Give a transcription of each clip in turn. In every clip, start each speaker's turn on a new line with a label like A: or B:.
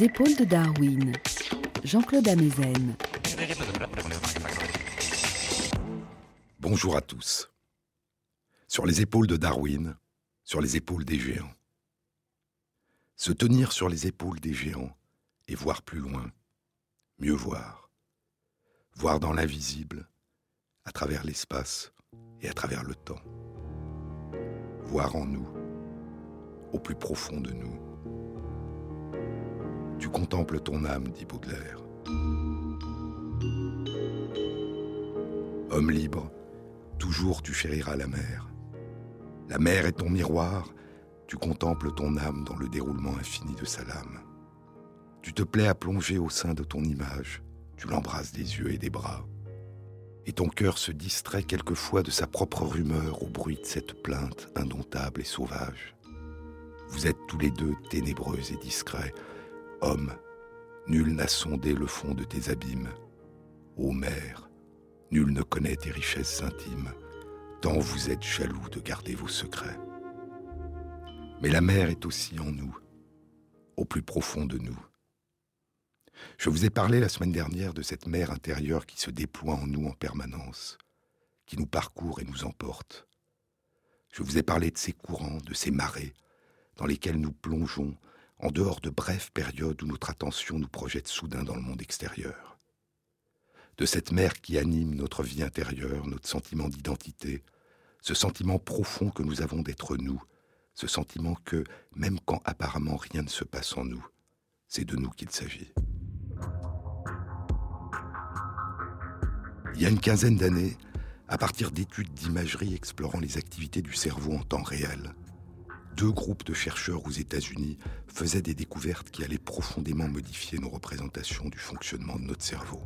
A: Épaules de Darwin, Jean-Claude Amezen.
B: Bonjour à tous. Sur les épaules de Darwin, sur les épaules des géants. Se tenir sur les épaules des géants et voir plus loin, mieux voir. Voir dans l'invisible, à travers l'espace et à travers le temps. Voir en nous, au plus profond de nous. Tu contemples ton âme, dit Baudelaire. Homme libre, toujours tu chériras la mer. La mer est ton miroir, tu contemples ton âme dans le déroulement infini de sa lame. Tu te plais à plonger au sein de ton image, tu l'embrasses des yeux et des bras. Et ton cœur se distrait quelquefois de sa propre rumeur au bruit de cette plainte indomptable et sauvage. Vous êtes tous les deux ténébreux et discrets. Homme, nul n'a sondé le fond de tes abîmes. Ô mère, nul ne connaît tes richesses intimes, tant vous êtes jaloux de garder vos secrets. Mais la mer est aussi en nous, au plus profond de nous. Je vous ai parlé la semaine dernière de cette mer intérieure qui se déploie en nous en permanence, qui nous parcourt et nous emporte. Je vous ai parlé de ces courants, de ces marées, dans lesquels nous plongeons en dehors de brèves périodes où notre attention nous projette soudain dans le monde extérieur. De cette mer qui anime notre vie intérieure, notre sentiment d'identité, ce sentiment profond que nous avons d'être nous, ce sentiment que, même quand apparemment rien ne se passe en nous, c'est de nous qu'il s'agit. Il y a une quinzaine d'années, à partir d'études d'imagerie explorant les activités du cerveau en temps réel, deux groupes de chercheurs aux États-Unis faisaient des découvertes qui allaient profondément modifier nos représentations du fonctionnement de notre cerveau.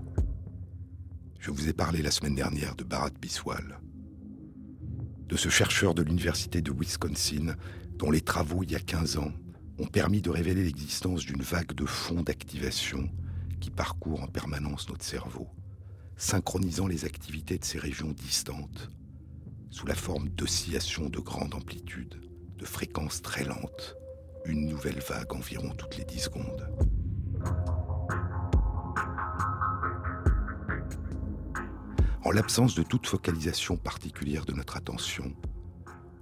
B: Je vous ai parlé la semaine dernière de Bharat Biswal, de ce chercheur de l'Université de Wisconsin dont les travaux il y a 15 ans ont permis de révéler l'existence d'une vague de fonds d'activation qui parcourt en permanence notre cerveau, synchronisant les activités de ces régions distantes sous la forme d'oscillations de grande amplitude de fréquence très lente, une nouvelle vague environ toutes les 10 secondes. En l'absence de toute focalisation particulière de notre attention,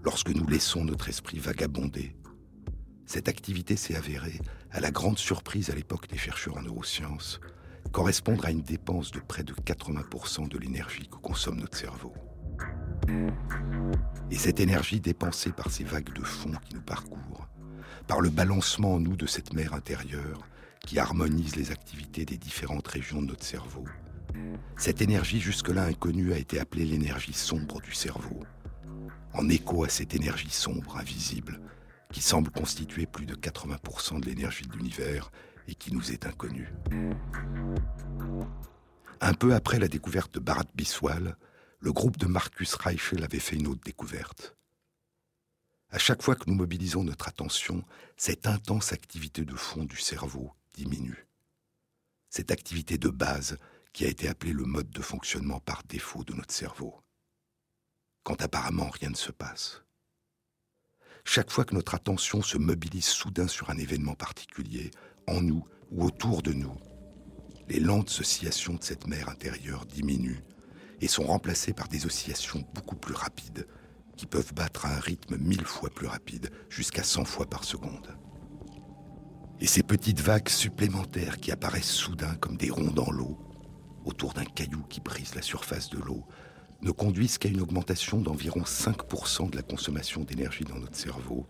B: lorsque nous laissons notre esprit vagabonder, cette activité s'est avérée, à la grande surprise à l'époque des chercheurs en neurosciences, correspondre à une dépense de près de 80% de l'énergie que consomme notre cerveau. Et cette énergie dépensée par ces vagues de fond qui nous parcourent, par le balancement en nous de cette mer intérieure qui harmonise les activités des différentes régions de notre cerveau, cette énergie jusque-là inconnue a été appelée l'énergie sombre du cerveau, en écho à cette énergie sombre, invisible, qui semble constituer plus de 80% de l'énergie de l'univers et qui nous est inconnue. Un peu après la découverte de Bharat Biswal, le groupe de Marcus Reichel avait fait une autre découverte. À chaque fois que nous mobilisons notre attention, cette intense activité de fond du cerveau diminue. Cette activité de base qui a été appelée le mode de fonctionnement par défaut de notre cerveau. Quand apparemment rien ne se passe. Chaque fois que notre attention se mobilise soudain sur un événement particulier, en nous ou autour de nous, les lentes oscillations de cette mer intérieure diminuent et sont remplacés par des oscillations beaucoup plus rapides, qui peuvent battre à un rythme mille fois plus rapide, jusqu'à 100 fois par seconde. Et ces petites vagues supplémentaires qui apparaissent soudain comme des ronds dans l'eau, autour d'un caillou qui brise la surface de l'eau, ne conduisent qu'à une augmentation d'environ 5% de la consommation d'énergie dans notre cerveau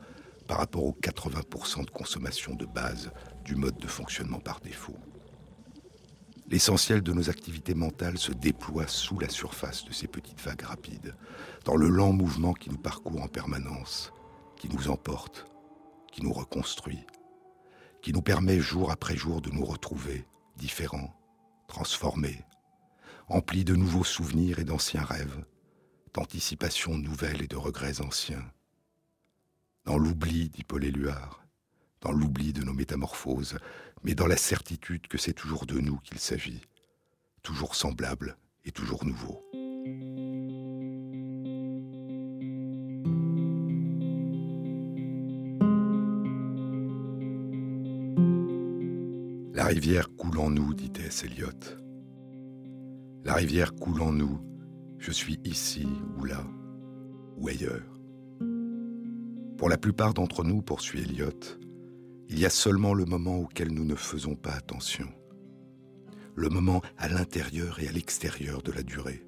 B: par rapport aux 80% de consommation de base du mode de fonctionnement par défaut. L'essentiel de nos activités mentales se déploie sous la surface de ces petites vagues rapides, dans le lent mouvement qui nous parcourt en permanence, qui nous emporte, qui nous reconstruit, qui nous permet jour après jour de nous retrouver différents, transformés, emplis de nouveaux souvenirs et d'anciens rêves, d'anticipations nouvelles et de regrets anciens. Dans l'oubli, dit Paul dans l'oubli de nos métamorphoses, mais dans la certitude que c'est toujours de nous qu'il s'agit, toujours semblable et toujours nouveau. rivière coule en nous, dit T.S. Eliot. La rivière coule en nous, je suis ici ou là, ou ailleurs. Pour la plupart d'entre nous, poursuit Eliot, il y a seulement le moment auquel nous ne faisons pas attention. Le moment à l'intérieur et à l'extérieur de la durée.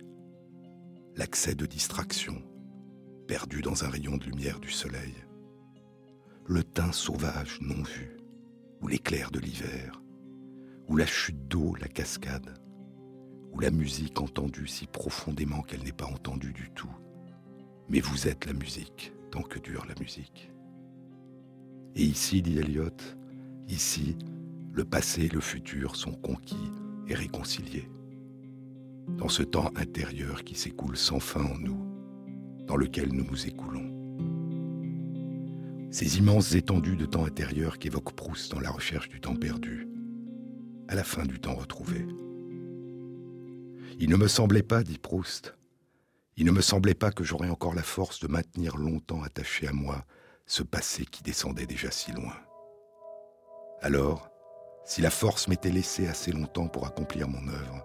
B: L'accès de distraction, perdu dans un rayon de lumière du soleil. Le teint sauvage non vu, ou l'éclair de l'hiver, ou la chute d'eau, la cascade, ou la musique entendue si profondément qu'elle n'est pas entendue du tout. Mais vous êtes la musique tant que dure la musique. Et ici, dit Eliot, ici, le passé et le futur sont conquis et réconciliés. Dans ce temps intérieur qui s'écoule sans fin en nous, dans lequel nous nous écoulons. Ces immenses étendues de temps intérieur qu'évoque Proust dans la recherche du temps perdu, à la fin du temps retrouvé. Il ne me semblait pas, dit Proust, il ne me semblait pas que j'aurais encore la force de maintenir longtemps attaché à moi ce passé qui descendait déjà si loin. Alors, si la force m'était laissée assez longtemps pour accomplir mon œuvre,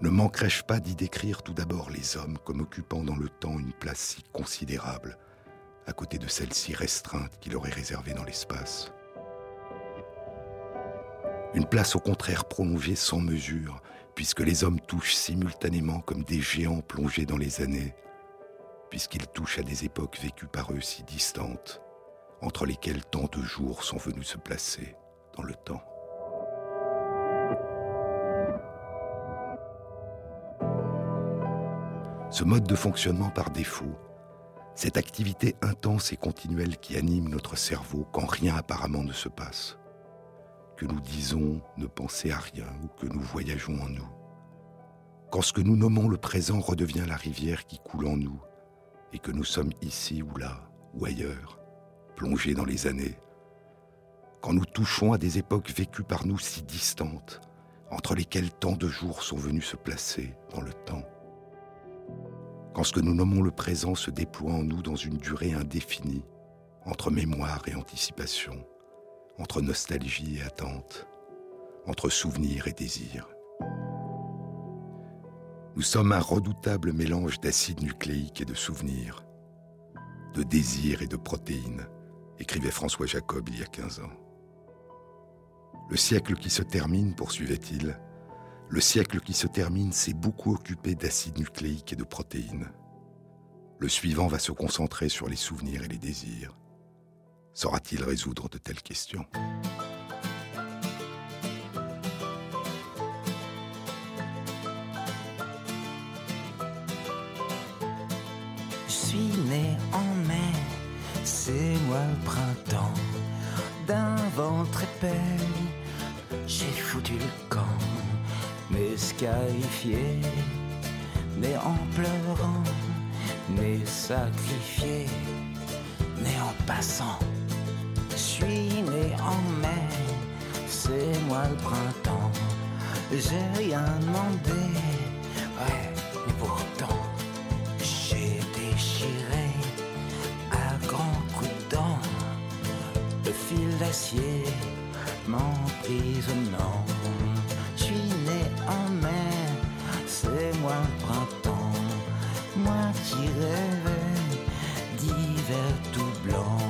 B: ne manquerais-je pas d'y décrire tout d'abord les hommes comme occupant dans le temps une place si considérable, à côté de celle si restreinte qu'il aurait réservée dans l'espace? Une place au contraire prolongée sans mesure, puisque les hommes touchent simultanément comme des géants plongés dans les années, puisqu'ils touchent à des époques vécues par eux si distantes, entre lesquelles tant de jours sont venus se placer dans le temps. Ce mode de fonctionnement par défaut, cette activité intense et continuelle qui anime notre cerveau quand rien apparemment ne se passe, que nous disons ne penser à rien ou que nous voyageons en nous. Quand ce que nous nommons le présent redevient la rivière qui coule en nous, et que nous sommes ici ou là, ou ailleurs, plongés dans les années, quand nous touchons à des époques vécues par nous si distantes, entre lesquelles tant de jours sont venus se placer dans le temps, quand ce que nous nommons le présent se déploie en nous dans une durée indéfinie, entre mémoire et anticipation, entre nostalgie et attente, entre souvenir et désir. Nous sommes un redoutable mélange d'acide nucléique et de souvenirs, de désirs et de protéines, écrivait François Jacob il y a 15 ans. Le siècle qui se termine, poursuivait-il, le siècle qui se termine s'est beaucoup occupé d'acide nucléique et de protéines. Le suivant va se concentrer sur les souvenirs et les désirs. Saura-t-il résoudre de telles questions?
C: Né en mai, c'est moi le printemps. D'un ventre épais, j'ai foutu le camp, mais scarifié, mais en pleurant, mais sacrifié, mais en passant suis né en mai, c'est moi le printemps. J'ai rien demandé, ouais, d'acier m'emprisonnant. Je suis né en mai, c'est moi le printemps, moi qui rêvais d'hiver tout blanc.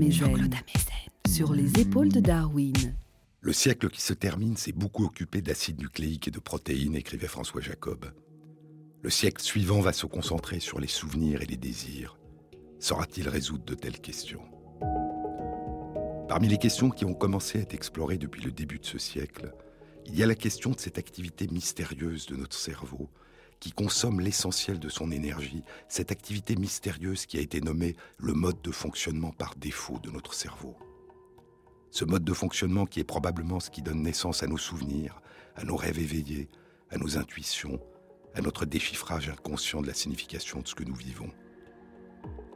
A: Jean-Claude Amezen. Sur les épaules de Darwin.
B: Le siècle qui se termine s'est beaucoup occupé d'acides nucléiques et de protéines, écrivait François Jacob. Le siècle suivant va se concentrer sur les souvenirs et les désirs. Saura-t-il résoudre de telles questions? Parmi les questions qui ont commencé à être explorées depuis le début de ce siècle, il y a la question de cette activité mystérieuse de notre cerveau qui consomme l'essentiel de son énergie, cette activité mystérieuse qui a été nommée le mode de fonctionnement par défaut de notre cerveau. Ce mode de fonctionnement qui est probablement ce qui donne naissance à nos souvenirs, à nos rêves éveillés, à nos intuitions, à notre déchiffrage inconscient de la signification de ce que nous vivons,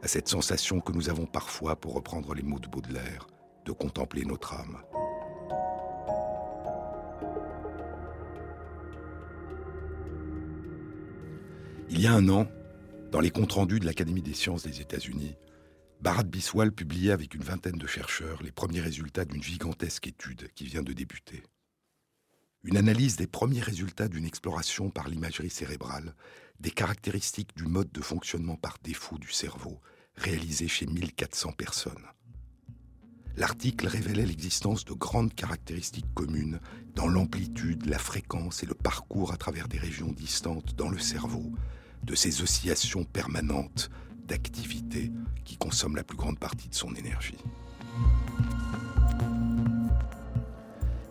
B: à cette sensation que nous avons parfois, pour reprendre les mots de Baudelaire, de contempler notre âme. Il y a un an, dans les comptes rendus de l'Académie des sciences des États-Unis, Bharat Biswal publiait avec une vingtaine de chercheurs les premiers résultats d'une gigantesque étude qui vient de débuter. Une analyse des premiers résultats d'une exploration par l'imagerie cérébrale des caractéristiques du mode de fonctionnement par défaut du cerveau réalisé chez 1400 personnes. L'article révélait l'existence de grandes caractéristiques communes dans l'amplitude, la fréquence et le parcours à travers des régions distantes dans le cerveau, de ces oscillations permanentes d'activité qui consomment la plus grande partie de son énergie.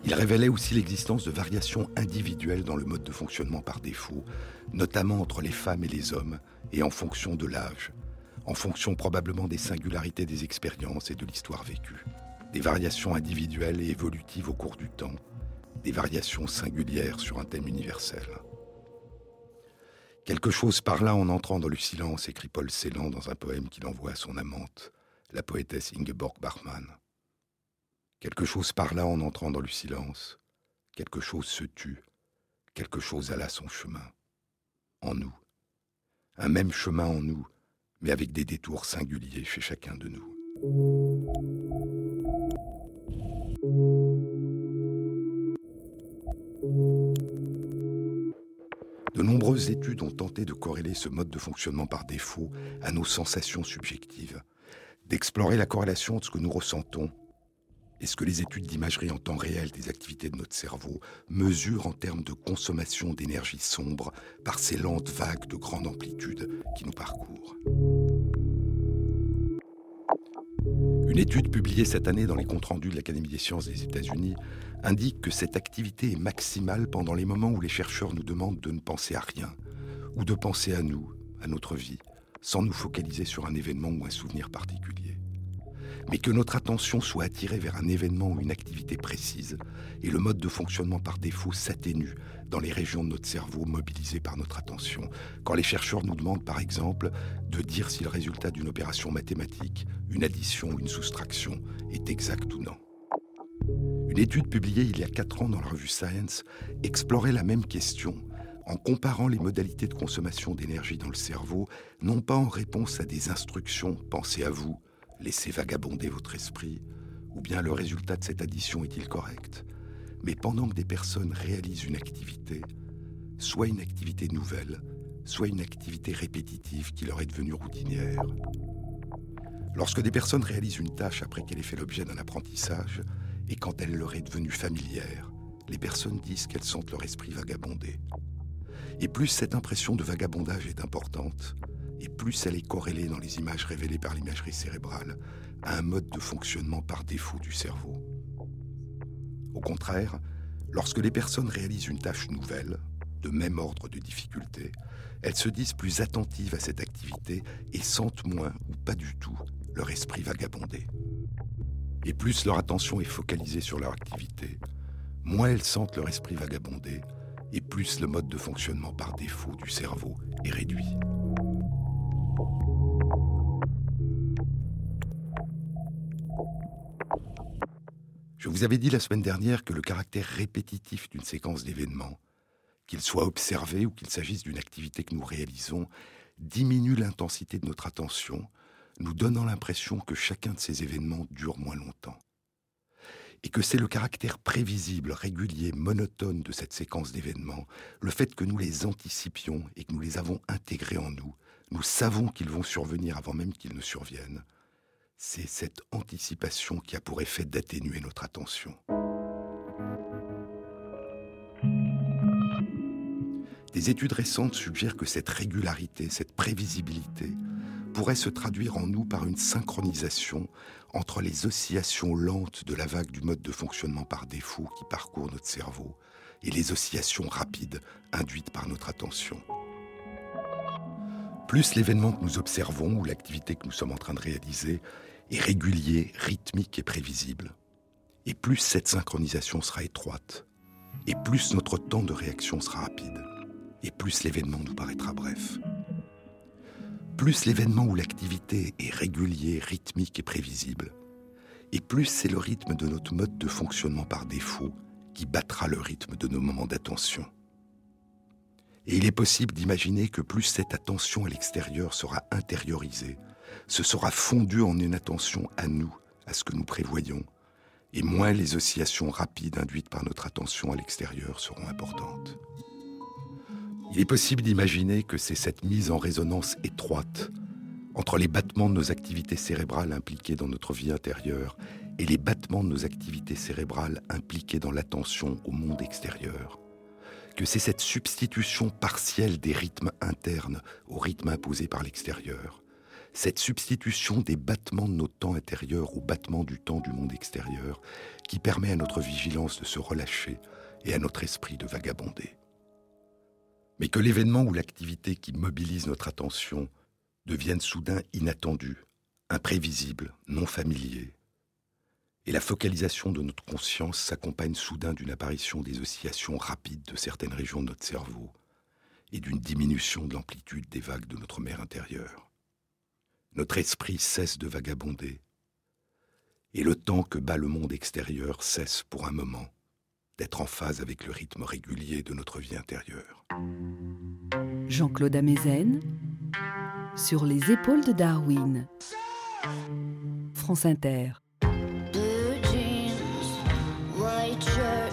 B: Il révélait aussi l'existence de variations individuelles dans le mode de fonctionnement par défaut, notamment entre les femmes et les hommes, et en fonction de l'âge, en fonction probablement des singularités des expériences et de l'histoire vécue. Des variations individuelles et évolutives au cours du temps, des variations singulières sur un thème universel. Quelque chose par là en entrant dans le silence, écrit Paul Celan dans un poème qu'il envoie à son amante, la poétesse Ingeborg Bachmann. Quelque chose parla en entrant dans le silence. Quelque chose se tut. Quelque chose alla son chemin. En nous. Un même chemin en nous, mais avec des détours singuliers chez chacun de nous. De nombreuses études ont tenté de corréler ce mode de fonctionnement par défaut à nos sensations subjectives, d'explorer la corrélation entre ce que nous ressentons est ce que les études d'imagerie en temps réel des activités de notre cerveau mesurent en termes de consommation d'énergie sombre par ces lentes vagues de grande amplitude qui nous parcourent? Une étude publiée cette année dans les comptes rendus de l'Académie des sciences des États-Unis indique que cette activité est maximale pendant les moments où les chercheurs nous demandent de ne penser à rien, ou de penser à nous, à notre vie, sans nous focaliser sur un événement ou un souvenir particulier mais que notre attention soit attirée vers un événement ou une activité précise, et le mode de fonctionnement par défaut s'atténue dans les régions de notre cerveau mobilisées par notre attention. Quand les chercheurs nous demandent par exemple de dire si le résultat d'une opération mathématique, une addition ou une soustraction est exact ou non. Une étude publiée il y a 4 ans dans la revue Science explorait la même question en comparant les modalités de consommation d'énergie dans le cerveau, non pas en réponse à des instructions, pensez à vous, laissez vagabonder votre esprit, ou bien le résultat de cette addition est-il correct Mais pendant que des personnes réalisent une activité, soit une activité nouvelle, soit une activité répétitive qui leur est devenue routinière. Lorsque des personnes réalisent une tâche après qu'elle ait fait l'objet d'un apprentissage, et quand elle leur est devenue familière, les personnes disent qu'elles sentent leur esprit vagabonder. Et plus cette impression de vagabondage est importante, et plus elle est corrélée dans les images révélées par l'imagerie cérébrale à un mode de fonctionnement par défaut du cerveau. Au contraire, lorsque les personnes réalisent une tâche nouvelle, de même ordre de difficulté, elles se disent plus attentives à cette activité et sentent moins ou pas du tout leur esprit vagabonder. Et plus leur attention est focalisée sur leur activité, moins elles sentent leur esprit vagabonder et plus le mode de fonctionnement par défaut du cerveau est réduit. Je vous avais dit la semaine dernière que le caractère répétitif d'une séquence d'événements, qu'il soit observé ou qu'il s'agisse d'une activité que nous réalisons, diminue l'intensité de notre attention, nous donnant l'impression que chacun de ces événements dure moins longtemps. Et que c'est le caractère prévisible, régulier, monotone de cette séquence d'événements, le fait que nous les anticipions et que nous les avons intégrés en nous, nous savons qu'ils vont survenir avant même qu'ils ne surviennent, c'est cette anticipation qui a pour effet d'atténuer notre attention. Des études récentes suggèrent que cette régularité, cette prévisibilité, pourrait se traduire en nous par une synchronisation entre les oscillations lentes de la vague du mode de fonctionnement par défaut qui parcourt notre cerveau et les oscillations rapides induites par notre attention. Plus l'événement que nous observons ou l'activité que nous sommes en train de réaliser est régulier, rythmique et prévisible, et plus cette synchronisation sera étroite, et plus notre temps de réaction sera rapide, et plus l'événement nous paraîtra bref plus l'événement ou l'activité est régulier, rythmique et prévisible, et plus c'est le rythme de notre mode de fonctionnement par défaut qui battra le rythme de nos moments d'attention. Et il est possible d'imaginer que plus cette attention à l'extérieur sera intériorisée, ce sera fondu en une attention à nous, à ce que nous prévoyons, et moins les oscillations rapides induites par notre attention à l'extérieur seront importantes. Il est possible d'imaginer que c'est cette mise en résonance étroite entre les battements de nos activités cérébrales impliquées dans notre vie intérieure et les battements de nos activités cérébrales impliquées dans l'attention au monde extérieur, que c'est cette substitution partielle des rythmes internes au rythme imposé par l'extérieur, cette substitution des battements de nos temps intérieurs aux battements du temps du monde extérieur qui permet à notre vigilance de se relâcher et à notre esprit de vagabonder mais que l'événement ou l'activité qui mobilise notre attention devienne soudain inattendu, imprévisible, non familier. Et la focalisation de notre conscience s'accompagne soudain d'une apparition des oscillations rapides de certaines régions de notre cerveau et d'une diminution de l'amplitude des vagues de notre mer intérieure. Notre esprit cesse de vagabonder, et le temps que bat le monde extérieur cesse pour un moment d'être en phase avec le rythme régulier de notre vie intérieure.
A: Jean-Claude Amezen sur les épaules de Darwin. France Inter.
D: white shirt.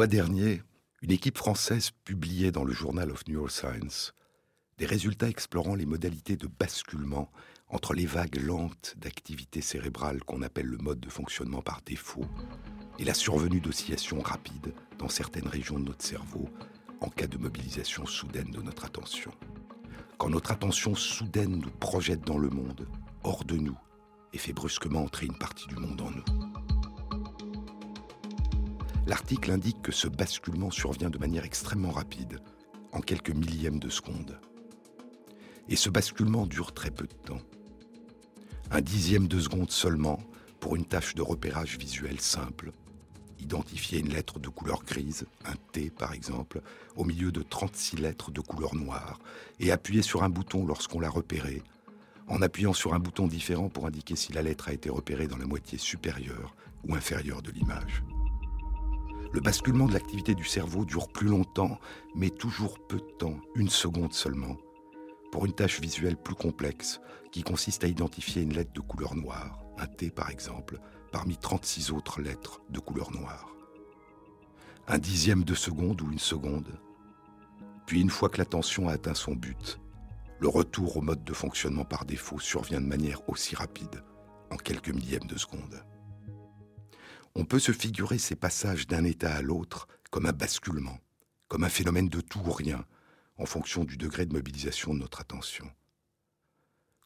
B: Mois dernier, une équipe française publiait dans le Journal of Neuroscience des résultats explorant les modalités de basculement entre les vagues lentes d'activité cérébrale qu'on appelle le mode de fonctionnement par défaut et la survenue d'oscillations rapides dans certaines régions de notre cerveau en cas de mobilisation soudaine de notre attention. Quand notre attention soudaine nous projette dans le monde, hors de nous, et fait brusquement entrer une partie du monde en nous. L'article indique que ce basculement survient de manière extrêmement rapide, en quelques millièmes de seconde. Et ce basculement dure très peu de temps. Un dixième de seconde seulement pour une tâche de repérage visuel simple. Identifier une lettre de couleur grise, un T par exemple, au milieu de 36 lettres de couleur noire, et appuyer sur un bouton lorsqu'on l'a repéré, en appuyant sur un bouton différent pour indiquer si la lettre a été repérée dans la moitié supérieure ou inférieure de l'image. Le basculement de l'activité du cerveau dure plus longtemps, mais toujours peu de temps, une seconde seulement, pour une tâche visuelle plus complexe qui consiste à identifier une lettre de couleur noire, un T par exemple, parmi 36 autres lettres de couleur noire. Un dixième de seconde ou une seconde. Puis une fois que l'attention a atteint son but, le retour au mode de fonctionnement par défaut survient de manière aussi rapide, en quelques millièmes de seconde on peut se figurer ces passages d'un état à l'autre comme un basculement, comme un phénomène de tout ou rien, en fonction du degré de mobilisation de notre attention.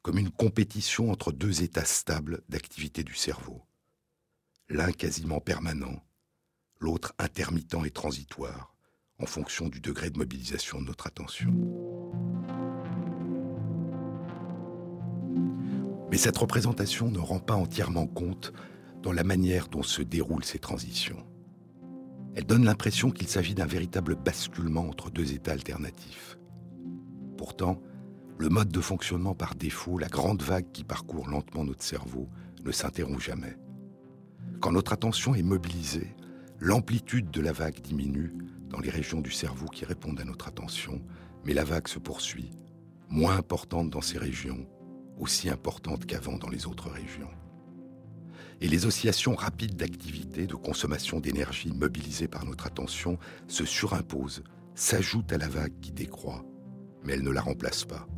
B: Comme une compétition entre deux états stables d'activité du cerveau. L'un quasiment permanent, l'autre intermittent et transitoire, en fonction du degré de mobilisation de notre attention. Mais cette représentation ne rend pas entièrement compte dans la manière dont se déroulent ces transitions. Elle donne l'impression qu'il s'agit d'un véritable basculement entre deux états alternatifs. Pourtant, le mode de fonctionnement par défaut, la grande vague qui parcourt lentement notre cerveau, ne s'interrompt jamais. Quand notre attention est mobilisée, l'amplitude de la vague diminue dans les régions du cerveau qui répondent à notre attention, mais la vague se poursuit, moins importante dans ces régions, aussi importante qu'avant dans les autres régions et les oscillations rapides d'activité, de consommation d'énergie mobilisées par notre attention se surimposent, s'ajoutent à la vague qui décroît, mais elles ne la remplacent pas.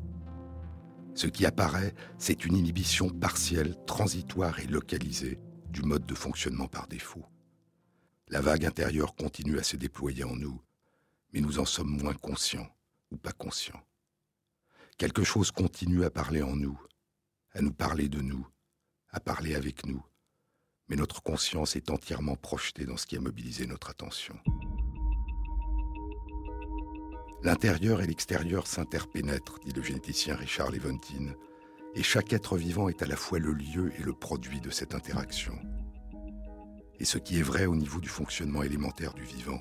B: Ce qui apparaît, c'est une inhibition partielle, transitoire et localisée du mode de fonctionnement par défaut. La vague intérieure continue à se déployer en nous, mais nous en sommes moins conscients ou pas conscients. Quelque chose continue à parler en nous, à nous parler de nous, à parler avec nous, mais notre conscience est entièrement projetée dans ce qui a mobilisé notre attention. L'intérieur et l'extérieur s'interpénètrent, dit le généticien Richard Leventine, et chaque être vivant est à la fois le lieu et le produit de cette interaction. Et ce qui est vrai au niveau du fonctionnement élémentaire du vivant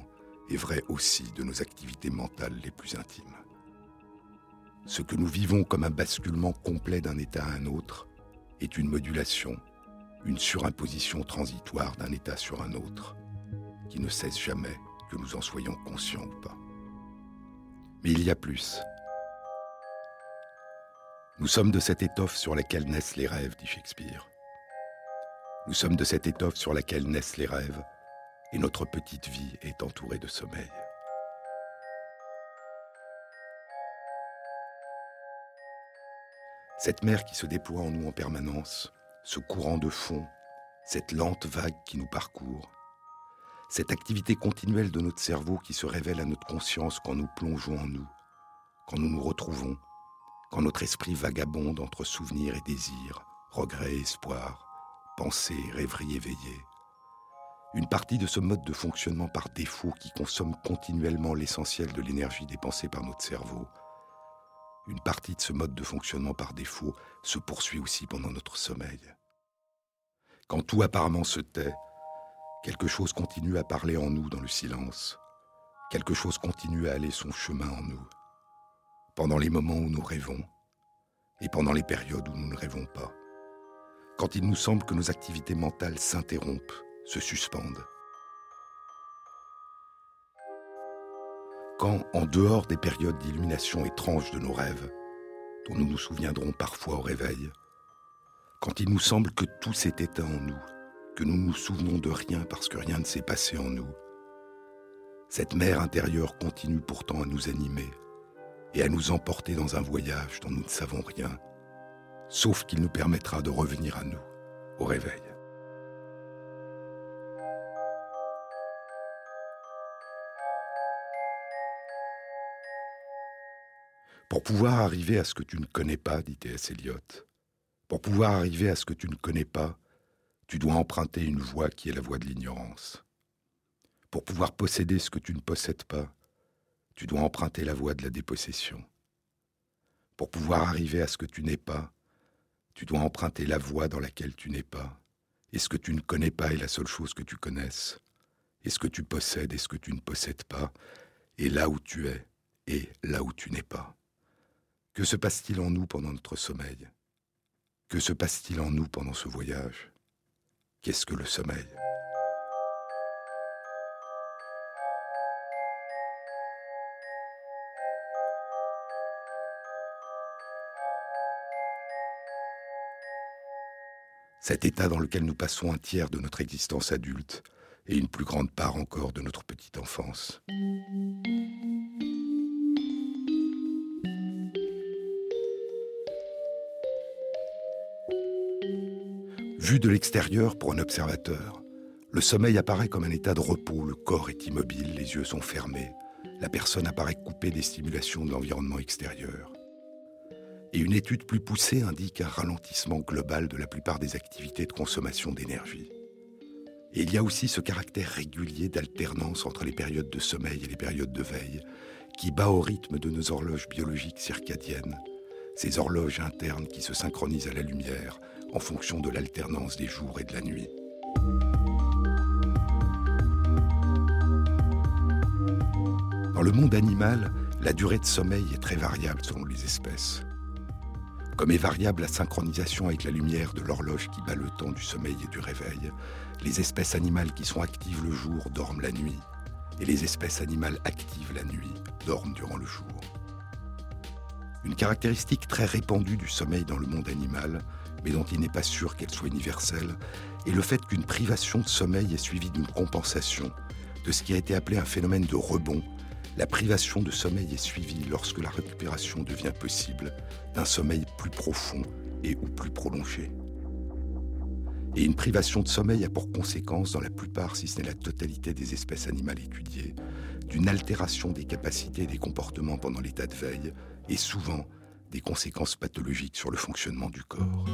B: est vrai aussi de nos activités mentales les plus intimes. Ce que nous vivons comme un basculement complet d'un état à un autre est une modulation une surimposition transitoire d'un état sur un autre, qui ne cesse jamais que nous en soyons conscients ou pas. Mais il y a plus. Nous sommes de cette étoffe sur laquelle naissent les rêves, dit Shakespeare. Nous sommes de cette étoffe sur laquelle naissent les rêves, et notre petite vie est entourée de sommeil. Cette mer qui se déploie en nous en permanence, ce courant de fond, cette lente vague qui nous parcourt, cette activité continuelle de notre cerveau qui se révèle à notre conscience quand nous plongeons en nous, quand nous nous retrouvons, quand notre esprit vagabonde entre souvenirs et désirs, regrets et espoirs, pensées, rêveries éveillées. Une partie de ce mode de fonctionnement par défaut qui consomme continuellement l'essentiel de l'énergie dépensée par notre cerveau. Une partie de ce mode de fonctionnement par défaut se poursuit aussi pendant notre sommeil. Quand tout apparemment se tait, quelque chose continue à parler en nous dans le silence. Quelque chose continue à aller son chemin en nous. Pendant les moments où nous rêvons et pendant les périodes où nous ne rêvons pas. Quand il nous semble que nos activités mentales s'interrompent, se suspendent. Quand, en dehors des périodes d'illumination étranges de nos rêves, dont nous nous souviendrons parfois au réveil, quand il nous semble que tout s'est éteint en nous, que nous nous souvenons de rien parce que rien ne s'est passé en nous, Cette mer intérieure continue pourtant à nous animer et à nous emporter dans un voyage dont nous ne savons rien, sauf qu'il nous permettra de revenir à nous au réveil. Pour pouvoir arriver à ce que tu ne connais pas, dit T.S. Eliot, pour pouvoir arriver à ce que tu ne connais pas, tu dois emprunter une voie qui est la voie de l'ignorance. Pour pouvoir posséder ce que tu ne possèdes pas, tu dois emprunter la voie de la dépossession. Pour pouvoir arriver à ce que tu n'es pas, tu dois emprunter la voie dans laquelle tu n'es pas. Et ce que tu ne connais pas est la seule chose que tu connaisses. Et ce que tu possèdes et ce que tu ne possèdes pas est là où tu es et là où tu n'es pas. Que se passe-t-il en nous pendant notre sommeil? Que se passe-t-il en nous pendant ce voyage? Qu'est-ce que le sommeil? Cet état dans lequel nous passons un tiers de notre existence adulte et une plus grande part encore de notre petite enfance. Vu de l'extérieur pour un observateur, le sommeil apparaît comme un état de repos, le corps est immobile, les yeux sont fermés, la personne apparaît coupée des stimulations de l'environnement extérieur et une étude plus poussée indique un ralentissement global de la plupart des activités de consommation d'énergie. Et il y a aussi ce caractère régulier d'alternance entre les périodes de sommeil et les périodes de veille, qui bat au rythme de nos horloges biologiques circadiennes, ces horloges internes qui se synchronisent à la lumière en fonction de l'alternance des jours et de la nuit. Dans le monde animal, la durée de sommeil est très variable selon les espèces. Comme est variable la synchronisation avec la lumière de l'horloge qui bat le temps du sommeil et du réveil, les espèces animales qui sont actives le jour dorment la nuit, et les espèces animales actives la nuit dorment durant le jour. Une caractéristique très répandue du sommeil dans le monde animal, mais dont il n'est pas sûr qu'elle soit universelle, est le fait qu'une privation de sommeil est suivie d'une compensation, de ce qui a été appelé un phénomène de rebond la privation de sommeil est suivie lorsque la récupération devient possible d'un sommeil plus profond et ou plus prolongé. Et une privation de sommeil a pour conséquence, dans la plupart, si ce n'est la totalité des espèces animales étudiées, d'une altération des capacités et des comportements pendant l'état de veille, et souvent des conséquences pathologiques sur le fonctionnement du corps.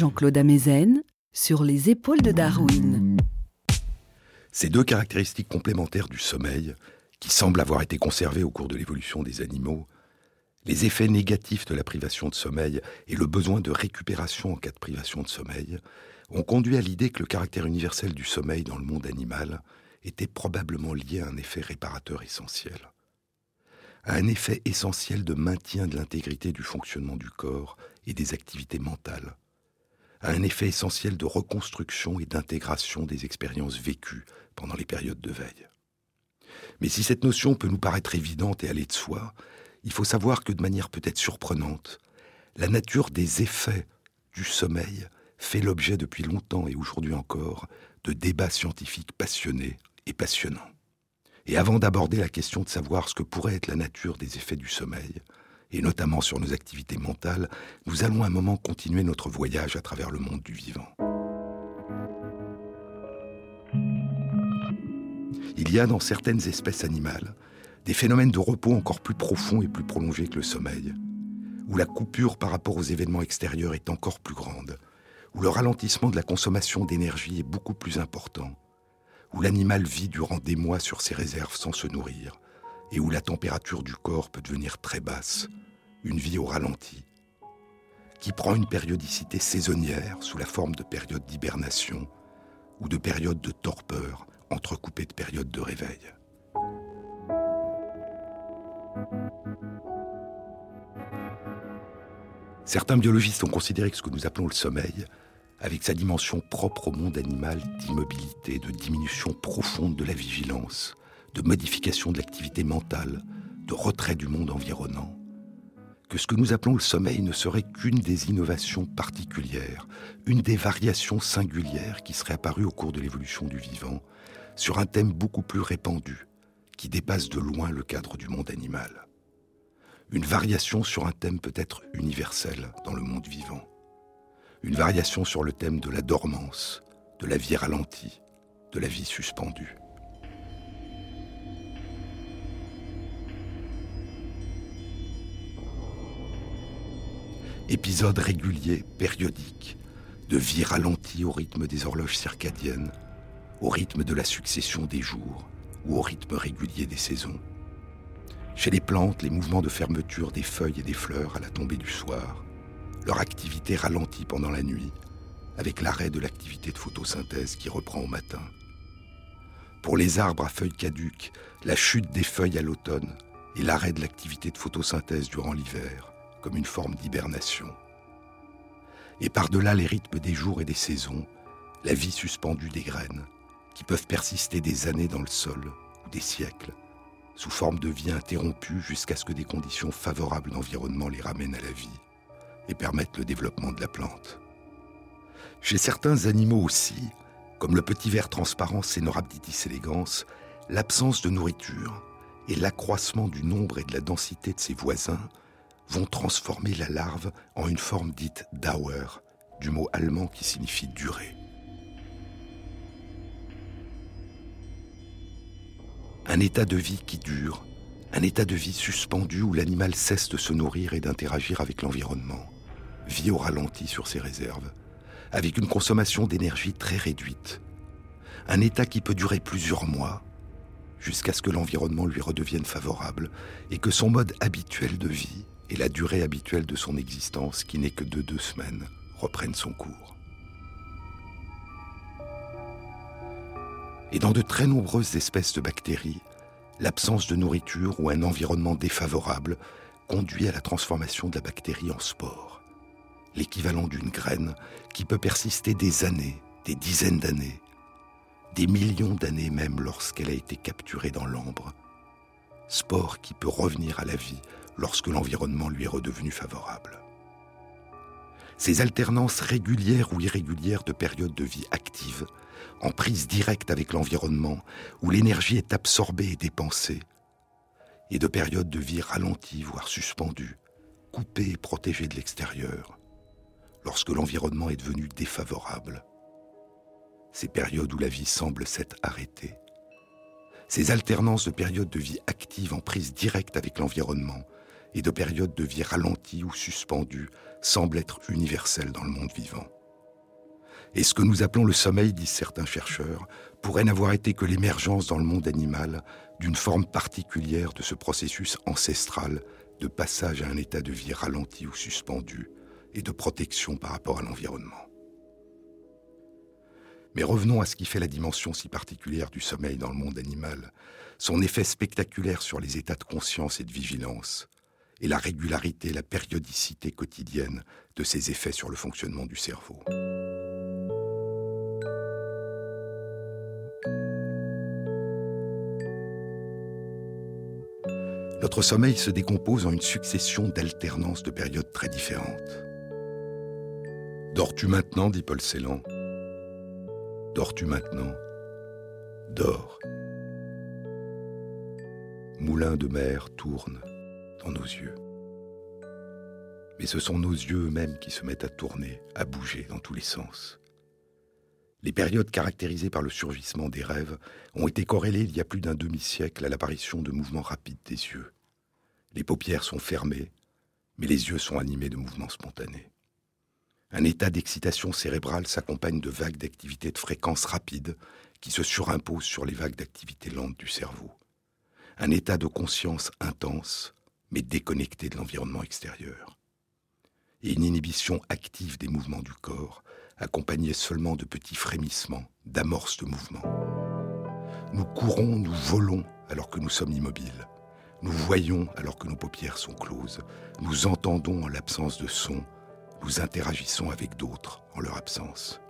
A: Jean-Claude Amezen sur les épaules de Darwin.
B: Ces deux caractéristiques complémentaires du sommeil, qui semblent avoir été conservées au cours de l'évolution des animaux, les effets négatifs de la privation de sommeil et le besoin de récupération en cas de privation de sommeil, ont conduit à l'idée que le caractère universel du sommeil dans le monde animal était probablement lié à un effet réparateur essentiel, à un effet essentiel de maintien de l'intégrité du fonctionnement du corps et des activités mentales, à un effet essentiel de reconstruction et d'intégration des expériences vécues pendant les périodes de veille. Mais si cette notion peut nous paraître évidente et aller de soi, il faut savoir que de manière peut-être surprenante, la nature des effets du sommeil fait l'objet depuis longtemps et aujourd'hui encore de débats scientifiques passionnés et passionnants. Et avant d'aborder la question de savoir ce que pourrait être la nature des effets du sommeil, et notamment sur nos activités mentales, nous allons un moment continuer notre voyage à travers le monde du vivant. Il y a dans certaines espèces animales des phénomènes de repos encore plus profonds et plus prolongés que le sommeil, où la coupure par rapport aux événements extérieurs est encore plus grande, où le ralentissement de la consommation d'énergie est beaucoup plus important, où l'animal vit durant des mois sur ses réserves sans se nourrir, et où la température du corps peut devenir très basse, une vie au ralenti, qui prend une périodicité saisonnière sous la forme de périodes d'hibernation ou de périodes de torpeur entrecoupées de périodes de réveil. Certains biologistes ont considéré que ce que nous appelons le sommeil, avec sa dimension propre au monde animal d'immobilité, de diminution profonde de la vigilance, de modification de l'activité mentale, de retrait du monde environnant, que ce que nous appelons le sommeil ne serait qu'une des innovations particulières, une des variations singulières qui seraient apparues au cours de l'évolution du vivant, sur un thème beaucoup plus répandu, qui dépasse de loin le cadre du monde animal. Une variation sur un thème peut-être universel dans le monde vivant. Une variation sur le thème de la dormance, de la vie ralentie, de la vie suspendue. Épisode régulier, périodique, de vie ralentie au rythme des horloges circadiennes, au rythme de la succession des jours ou au rythme régulier des saisons. Chez les plantes, les mouvements de fermeture des feuilles et des fleurs à la tombée du soir, leur activité ralentit pendant la nuit, avec l'arrêt de l'activité de photosynthèse qui reprend au matin. Pour les arbres à feuilles caduques, la chute des feuilles à l'automne et l'arrêt de l'activité de photosynthèse durant l'hiver comme une forme d'hibernation. Et par-delà les rythmes des jours et des saisons, la vie suspendue des graines, qui peuvent persister des années dans le sol ou des siècles, sous forme de vie interrompue jusqu'à ce que des conditions favorables d'environnement les ramènent à la vie et permettent le développement de la plante. Chez certains animaux aussi, comme le petit ver transparent Cenorhabditis elegans, l'absence de nourriture et l'accroissement du nombre et de la densité de ses voisins vont transformer la larve en une forme dite Dauer, du mot allemand qui signifie durer. Un état de vie qui dure, un état de vie suspendu où l'animal cesse de se nourrir et d'interagir avec l'environnement, vit au ralenti sur ses réserves, avec une consommation d'énergie très réduite. Un état qui peut durer plusieurs mois, jusqu'à ce que l'environnement lui redevienne favorable et que son mode habituel de vie et la durée habituelle de son existence, qui n'est que de deux semaines, reprenne son cours. Et dans de très nombreuses espèces de bactéries, l'absence de nourriture ou un environnement défavorable conduit à la transformation de la bactérie en spore, l'équivalent d'une graine qui peut persister des années, des dizaines d'années, des millions d'années même lorsqu'elle a été capturée dans l'ambre, spore qui peut revenir à la vie lorsque l'environnement lui est redevenu favorable. Ces alternances régulières ou irrégulières de périodes de vie actives, en prise directe avec l'environnement, où l'énergie est absorbée et dépensée, et de périodes de vie ralenties, voire suspendues, coupées et protégées de l'extérieur, lorsque l'environnement est devenu défavorable. Ces périodes où la vie semble s'être arrêtée. Ces alternances de périodes de vie actives en prise directe avec l'environnement et de périodes de vie ralenties ou suspendues semblent être universelles dans le monde vivant. Et ce que nous appelons le sommeil, disent certains chercheurs, pourrait n'avoir été que l'émergence dans le monde animal d'une forme particulière de ce processus ancestral de passage à un état de vie ralenti ou suspendu et de protection par rapport à l'environnement. Mais revenons à ce qui fait la dimension si particulière du sommeil dans le monde animal, son effet spectaculaire sur les états de conscience et de vigilance, et la régularité, la périodicité quotidienne de ses effets sur le fonctionnement du cerveau. Notre sommeil se décompose en une succession d'alternances de périodes très différentes. Dors-tu maintenant dit Paul Celan. Dors-tu maintenant? Dors. Moulin de mer tourne dans nos yeux. Mais ce sont nos yeux eux-mêmes qui se mettent à tourner, à bouger dans tous les sens. Les périodes caractérisées par le surgissement des rêves ont été corrélées il y a plus d'un demi-siècle à l'apparition de mouvements rapides des yeux. Les paupières sont fermées, mais les yeux sont animés de mouvements spontanés. Un état d'excitation cérébrale s'accompagne de vagues d'activité de fréquence rapide qui se surimposent sur les vagues d'activité lente du cerveau. Un état de conscience intense, mais déconnecté de l'environnement extérieur. Et une inhibition active des mouvements du corps, accompagnée seulement de petits frémissements, d'amorces de mouvements. Nous courons, nous volons alors que nous sommes immobiles. Nous voyons alors que nos paupières sont closes. Nous entendons en l'absence de son. Nous interagissons avec d'autres en leur absence.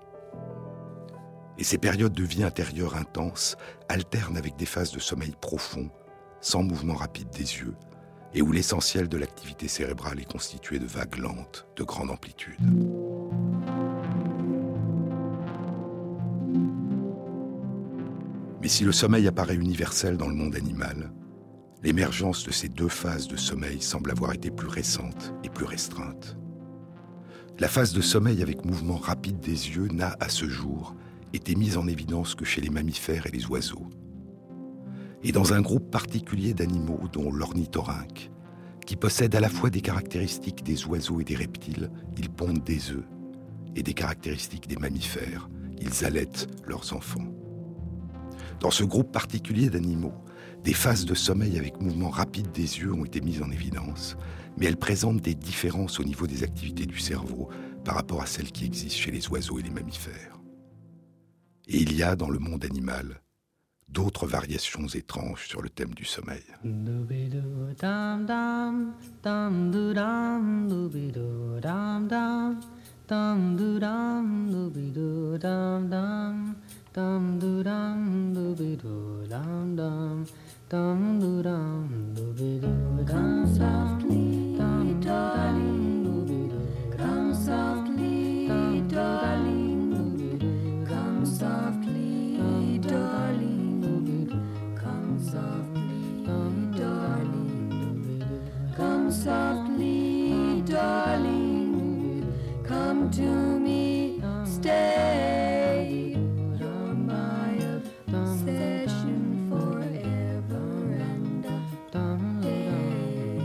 B: Et ces périodes de vie intérieure intense alternent avec des phases de sommeil profond, sans mouvement rapide des yeux, et où l'essentiel de l'activité cérébrale est constitué de vagues lentes de grande amplitude. Mais si le sommeil apparaît universel dans le monde animal, l'émergence de ces deux phases de sommeil semble avoir été plus récente et plus restreinte. La phase de sommeil avec mouvement rapide des yeux n'a, à ce jour, été mise en évidence que chez les mammifères et les oiseaux. Et dans un groupe particulier d'animaux, dont l'ornithorynque, qui possède à la fois des caractéristiques des oiseaux et des reptiles, ils pondent des œufs, et des caractéristiques des mammifères, ils allaitent leurs enfants. Dans ce groupe particulier d'animaux, des phases de sommeil avec mouvement rapide des yeux ont été mises en évidence, mais elles présentent des différences au niveau des activités du cerveau par rapport à celles qui existent chez les oiseaux et les mammifères. Et il y a dans le monde animal d'autres variations étranges sur le thème du sommeil. Softly, darling, come to me, stay. You're my obsession forever and a day.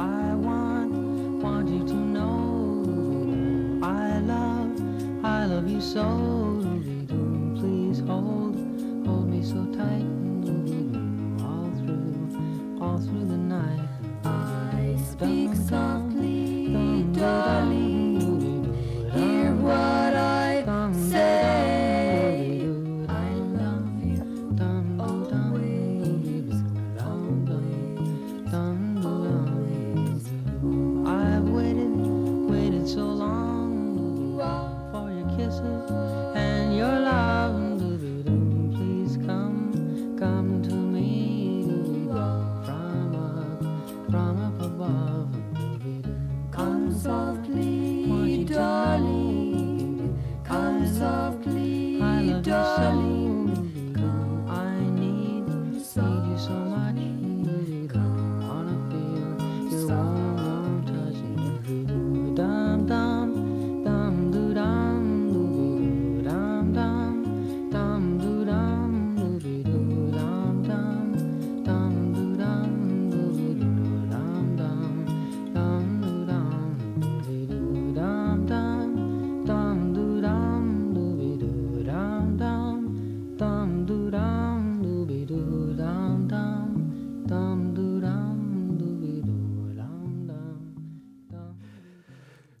B: I want, want you to know I love, I love you so.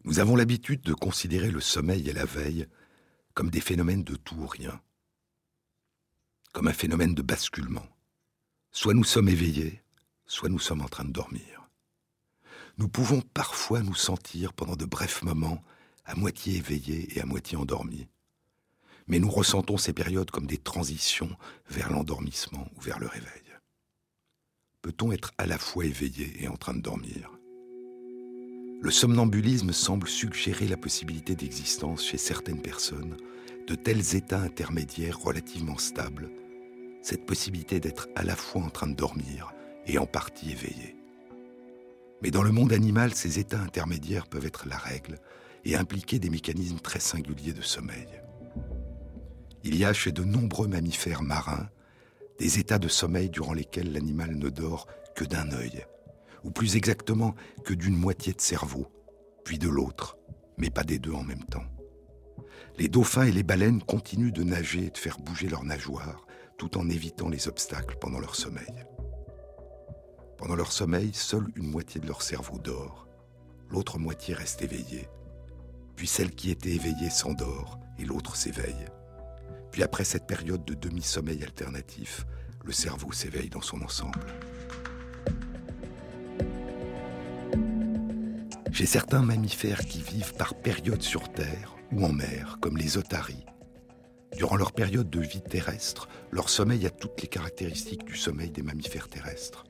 B: Nous avons l'habitude de considérer le sommeil et la veille comme des phénomènes de tout ou rien, comme un phénomène de basculement. Soit nous sommes éveillés, soit nous sommes en train de dormir. Nous pouvons parfois nous sentir pendant de brefs moments à moitié éveillés et à moitié endormis. Mais nous ressentons ces périodes comme des transitions vers l'endormissement ou vers le réveil. Peut-on être à la fois éveillé et en train de dormir? Le somnambulisme semble suggérer la possibilité d'existence chez certaines personnes de tels états intermédiaires relativement stables, cette possibilité d'être à la fois en train de dormir et en partie éveillé. Mais dans le monde animal, ces états intermédiaires peuvent être la règle et impliquer des mécanismes très singuliers de sommeil. Il y a chez de nombreux mammifères marins des états de sommeil durant lesquels l'animal ne dort que d'un œil, ou plus exactement que d'une moitié de cerveau, puis de l'autre, mais pas des deux en même temps. Les dauphins et les baleines continuent de nager et de faire bouger leurs nageoires tout en évitant les obstacles pendant leur sommeil. Pendant leur sommeil, seule une moitié de leur cerveau dort, l'autre moitié reste éveillée, puis celle qui était éveillée s'endort et l'autre s'éveille. Puis après cette période de demi-sommeil alternatif, le cerveau s'éveille dans son ensemble. Chez certains mammifères qui vivent par périodes sur Terre ou en mer, comme les otaries, durant leur période de vie terrestre, leur sommeil a toutes les caractéristiques du sommeil des mammifères terrestres.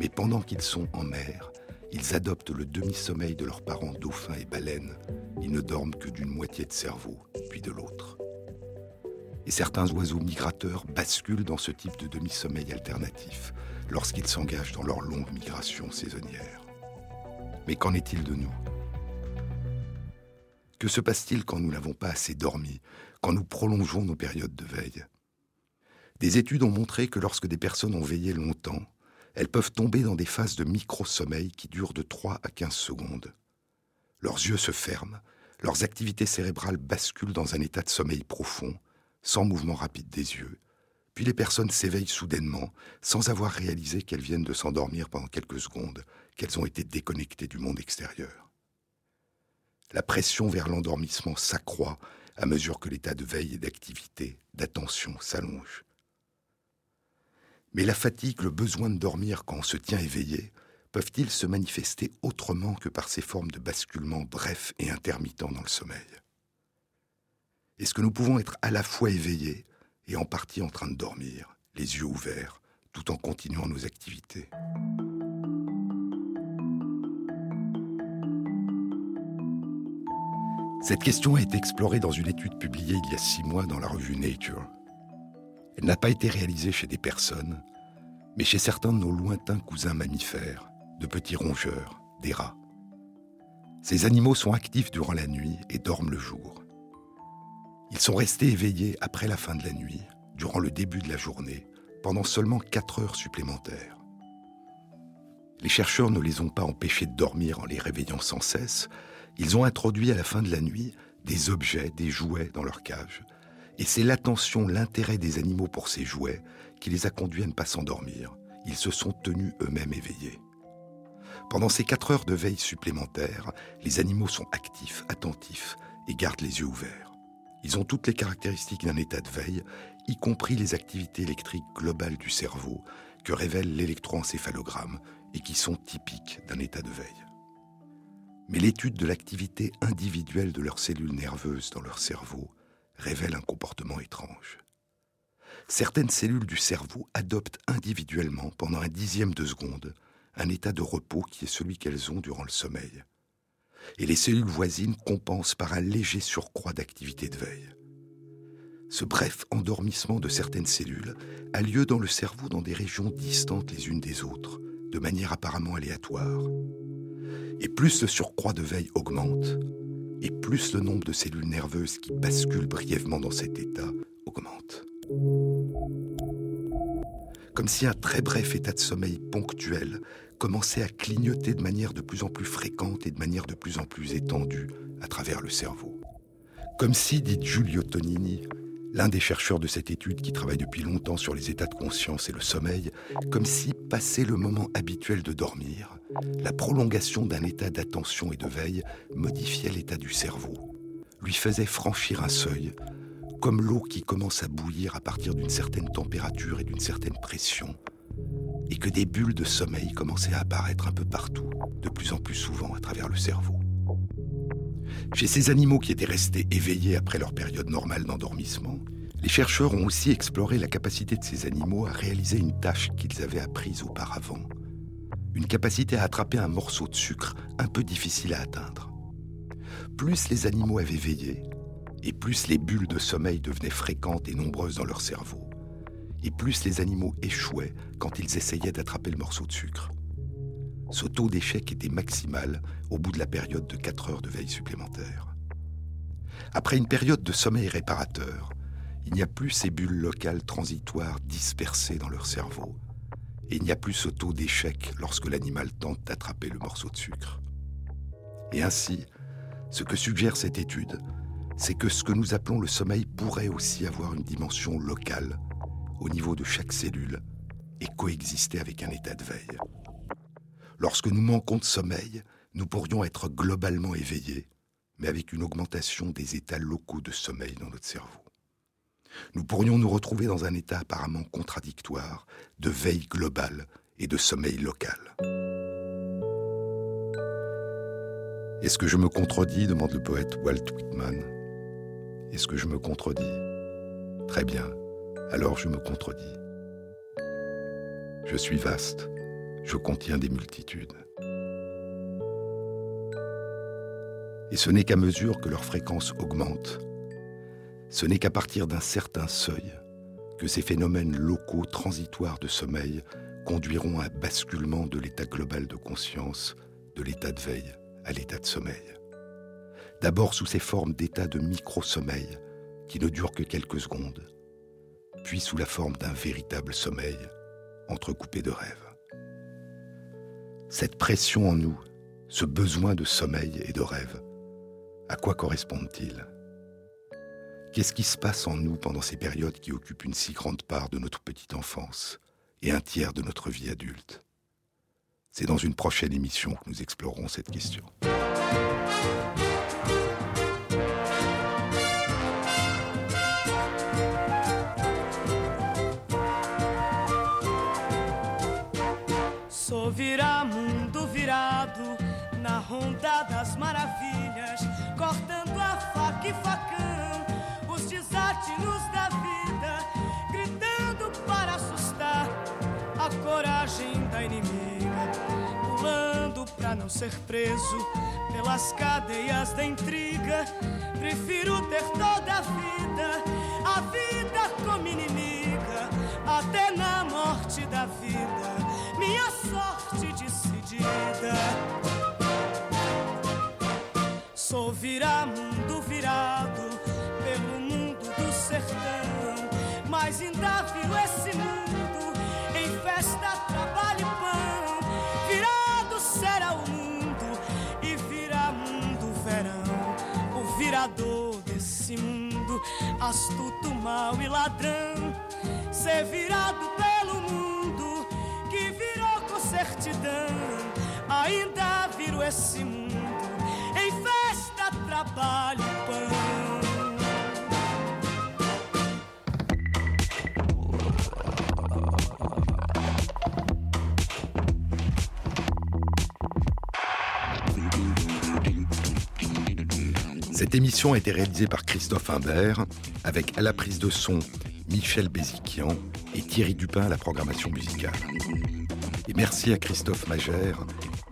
B: Mais pendant qu'ils sont en mer, ils adoptent le demi-sommeil de leurs parents dauphins et baleines. Ils ne dorment que d'une moitié de cerveau, puis de l'autre. Et certains oiseaux migrateurs basculent dans ce type de demi-sommeil alternatif lorsqu'ils s'engagent dans leur longue migration saisonnière. Mais qu'en est-il de nous? Que se passe-t-il quand nous n'avons pas assez dormi, quand nous prolongeons nos périodes de veille? Des études ont montré que lorsque des personnes ont veillé longtemps, elles peuvent tomber dans des phases de micro-sommeil qui durent de 3 à 15 secondes. Leurs yeux se ferment, leurs activités cérébrales basculent dans un état de sommeil profond, sans mouvement rapide des yeux, puis les personnes s'éveillent soudainement, sans avoir réalisé qu'elles viennent de s'endormir pendant quelques secondes, qu'elles ont été déconnectées du monde extérieur. La pression vers l'endormissement s'accroît à mesure que l'état de veille et d'activité, d'attention s'allonge. Mais la fatigue, le besoin de dormir quand on se tient éveillé, peuvent-ils se manifester autrement que par ces formes de basculement brefs et intermittents dans le sommeil? Est-ce que nous pouvons être à la fois éveillés et en partie en train de dormir, les yeux ouverts, tout en continuant nos activités? Cette question a été explorée dans une étude publiée il y a six mois dans la revue Nature. Elle n'a pas été réalisée chez des personnes, mais chez certains de nos lointains cousins mammifères, de petits rongeurs, des rats. Ces animaux sont actifs durant la nuit et dorment le jour. Ils sont restés éveillés après la fin de la nuit, durant le début de la journée, pendant seulement 4 heures supplémentaires. Les chercheurs ne les ont pas empêchés de dormir en les réveillant sans cesse, ils ont introduit à la fin de la nuit des objets, des jouets dans leur cage, et c'est l'attention, l'intérêt des animaux pour ces jouets qui les a conduits à ne pas s'endormir. Ils se sont tenus eux-mêmes éveillés. Pendant ces quatre heures de veille supplémentaires, les animaux sont actifs, attentifs et gardent les yeux ouverts. Ils ont toutes les caractéristiques d'un état de veille, y compris les activités électriques globales du cerveau que révèle l'électroencéphalogramme et qui sont typiques d'un état de veille. Mais l'étude de l'activité individuelle de leurs cellules nerveuses dans leur cerveau révèle un comportement étrange. Certaines cellules du cerveau adoptent individuellement, pendant un dixième de seconde, un état de repos qui est celui qu'elles ont durant le sommeil. Et les cellules voisines compensent par un léger surcroît d'activité de veille. Ce bref endormissement de certaines cellules a lieu dans le cerveau dans des régions distantes les unes des autres, de manière apparemment aléatoire. Et plus le surcroît de veille augmente, et plus le nombre de cellules nerveuses qui basculent brièvement dans cet état augmente. Comme si un très bref état de sommeil ponctuel commençait à clignoter de manière de plus en plus fréquente et de manière de plus en plus étendue à travers le cerveau. Comme si, dit Giulio Tonini, l'un des chercheurs de cette étude qui travaille depuis longtemps sur les états de conscience et le sommeil, comme si, passé le moment habituel de dormir, la prolongation d'un état d'attention et de veille modifiait l'état du cerveau, lui faisait franchir un seuil, comme l'eau qui commence à bouillir à partir d'une certaine température et d'une certaine pression, et que des bulles de sommeil commençaient à apparaître un peu partout, de plus en plus souvent à travers le cerveau. Chez ces animaux qui étaient restés éveillés après leur période normale d'endormissement, les chercheurs ont aussi exploré la capacité de ces animaux à réaliser une tâche qu'ils avaient apprise auparavant. Une capacité à attraper un morceau de sucre un peu difficile à atteindre. Plus les animaux avaient veillé, et plus les bulles de sommeil devenaient fréquentes et nombreuses dans leur cerveau, et plus les animaux échouaient quand ils essayaient d'attraper le morceau de sucre. Ce taux d'échec était maximal au bout de la période de 4 heures de veille supplémentaire. Après une période de sommeil réparateur, il n'y a plus ces bulles locales transitoires dispersées dans leur cerveau, et il n'y a plus ce taux d'échec lorsque l'animal tente d'attraper le morceau de sucre. Et ainsi, ce que suggère cette étude, c'est que ce que nous appelons le sommeil pourrait aussi avoir une dimension locale, au niveau de chaque cellule, et coexister avec un état de veille. Lorsque nous manquons de sommeil, nous pourrions être globalement éveillés, mais avec une augmentation des états locaux de sommeil dans notre cerveau. Nous pourrions nous retrouver dans un état apparemment contradictoire de veille globale et de sommeil local. Est-ce que je me contredis demande le poète Walt Whitman. Est-ce que je me contredis? Très bien, alors je me contredis. Je suis vaste, je contiens des multitudes. Et ce n'est qu'à mesure que leur fréquence augmente, ce n'est qu'à partir d'un certain seuil que ces phénomènes locaux transitoires de sommeil conduiront à un basculement de l'état global de conscience, de l'état de veille à l'état de sommeil. D'abord sous ces formes d'état de micro-sommeil qui ne durent que quelques secondes, puis sous la forme d'un véritable sommeil entrecoupé de rêves. Cette pression en nous, ce besoin de sommeil et de rêve, à quoi correspondent-ils? Qu'est-ce qui se passe en nous pendant ces périodes qui occupent une si grande part de notre petite enfance et un tiers de notre vie adulte? C'est dans une prochaine émission que nous explorerons cette question.
E: Maravilhas, cortando a faca e facão, os desatinos da vida, gritando para assustar a coragem da inimiga, pulando pra não ser preso pelas cadeias da intriga. Prefiro ter toda a vida, a vida como inimiga, até na morte da vida, minha sorte decidida. Sou mundo virado pelo mundo do sertão, mas ainda viro esse mundo em festa, trabalho e pão. Virado será o mundo e vira mundo verão. O virador desse mundo, astuto, mal e ladrão. Ser virado pelo mundo que virou com certidão. Ainda viro esse mundo
B: Cette émission a été réalisée par Christophe Imbert, avec à la prise de son Michel Béziquian et Thierry Dupin à la programmation musicale. Et merci à Christophe Magère